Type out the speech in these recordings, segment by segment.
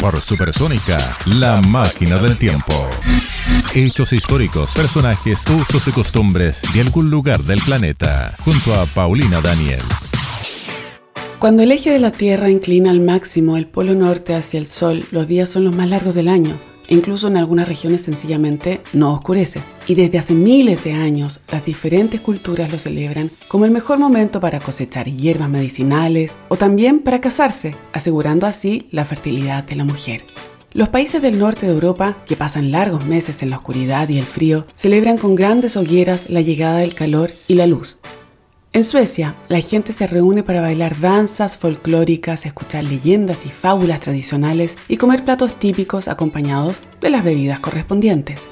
Por Supersónica, la máquina del tiempo. Hechos históricos, personajes, usos y costumbres de algún lugar del planeta. Junto a Paulina Daniel. Cuando el eje de la Tierra inclina al máximo el polo norte hacia el Sol, los días son los más largos del año incluso en algunas regiones sencillamente no oscurece. Y desde hace miles de años, las diferentes culturas lo celebran como el mejor momento para cosechar hierbas medicinales o también para casarse, asegurando así la fertilidad de la mujer. Los países del norte de Europa, que pasan largos meses en la oscuridad y el frío, celebran con grandes hogueras la llegada del calor y la luz. En Suecia, la gente se reúne para bailar danzas folclóricas, escuchar leyendas y fábulas tradicionales y comer platos típicos acompañados de las bebidas correspondientes.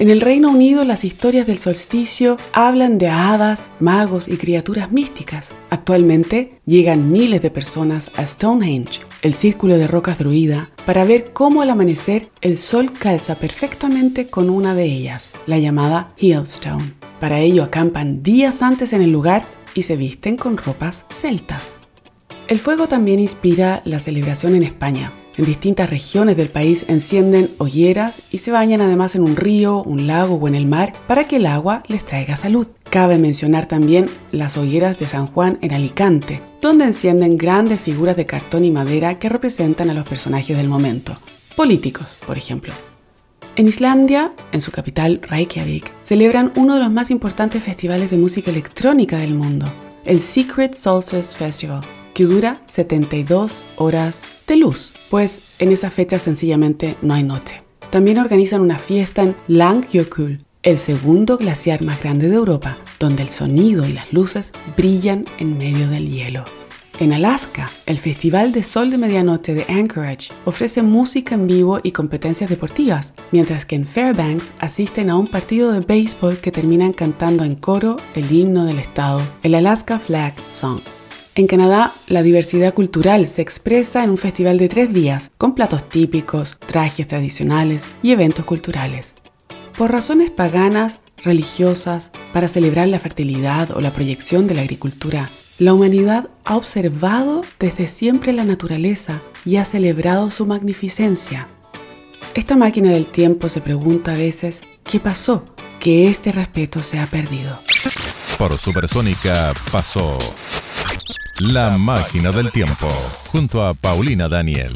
En el Reino Unido las historias del solsticio hablan de hadas, magos y criaturas místicas. Actualmente llegan miles de personas a Stonehenge, el círculo de rocas druida, para ver cómo al amanecer el sol calza perfectamente con una de ellas, la llamada Hillstone. Para ello acampan días antes en el lugar y se visten con ropas celtas. El fuego también inspira la celebración en España. En distintas regiones del país encienden hogueras y se bañan además en un río, un lago o en el mar para que el agua les traiga salud. Cabe mencionar también las hogueras de San Juan en Alicante, donde encienden grandes figuras de cartón y madera que representan a los personajes del momento, políticos, por ejemplo. En Islandia, en su capital Reykjavik, celebran uno de los más importantes festivales de música electrónica del mundo, el Secret Solstice Festival, que dura 72 horas de luz, pues en esa fecha sencillamente no hay noche. También organizan una fiesta en Langjökull, el segundo glaciar más grande de Europa, donde el sonido y las luces brillan en medio del hielo. En Alaska, el Festival de Sol de Medianoche de Anchorage ofrece música en vivo y competencias deportivas, mientras que en Fairbanks asisten a un partido de béisbol que terminan cantando en coro el himno del estado, el Alaska Flag Song. En Canadá, la diversidad cultural se expresa en un festival de tres días, con platos típicos, trajes tradicionales y eventos culturales. Por razones paganas, religiosas, para celebrar la fertilidad o la proyección de la agricultura, la humanidad ha observado desde siempre la naturaleza y ha celebrado su magnificencia. Esta máquina del tiempo se pregunta a veces, ¿qué pasó? Que este respeto se ha perdido. Por Supersónica pasó La máquina del tiempo junto a Paulina Daniel.